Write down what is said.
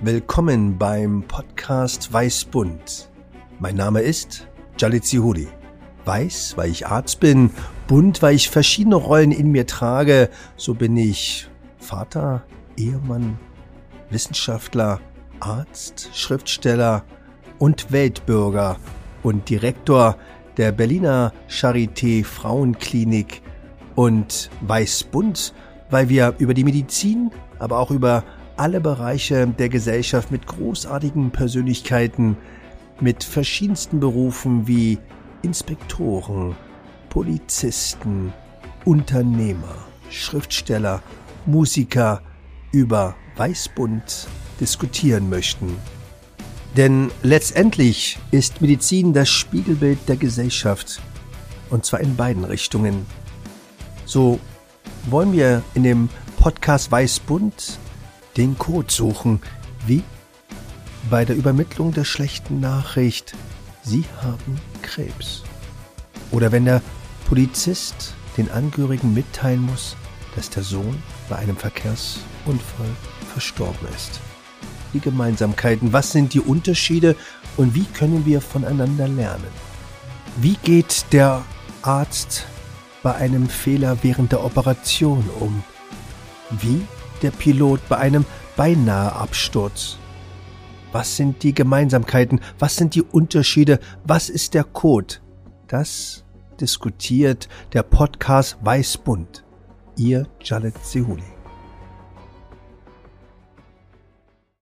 Willkommen beim Podcast Weißbunt. Mein Name ist Jalit Zihuli. Weiß, weil ich Arzt bin, bunt, weil ich verschiedene Rollen in mir trage. So bin ich Vater, Ehemann, Wissenschaftler, Arzt, Schriftsteller und Weltbürger und Direktor der Berliner Charité Frauenklinik und Weißbunt, weil wir über die Medizin, aber auch über alle Bereiche der Gesellschaft mit großartigen Persönlichkeiten, mit verschiedensten Berufen wie Inspektoren, Polizisten, Unternehmer, Schriftsteller, Musiker über Weißbund diskutieren möchten. Denn letztendlich ist Medizin das Spiegelbild der Gesellschaft, und zwar in beiden Richtungen. So wollen wir in dem Podcast Weißbund den Code suchen. Wie? Bei der Übermittlung der schlechten Nachricht, Sie haben Krebs. Oder wenn der Polizist den Angehörigen mitteilen muss, dass der Sohn bei einem Verkehrsunfall verstorben ist. Die Gemeinsamkeiten, was sind die Unterschiede und wie können wir voneinander lernen? Wie geht der Arzt bei einem Fehler während der Operation um? Wie der Pilot bei einem beinahe Absturz? Was sind die Gemeinsamkeiten? Was sind die Unterschiede? Was ist der Code? Das diskutiert der Podcast Weißbund. Ihr Jalet Sehuli.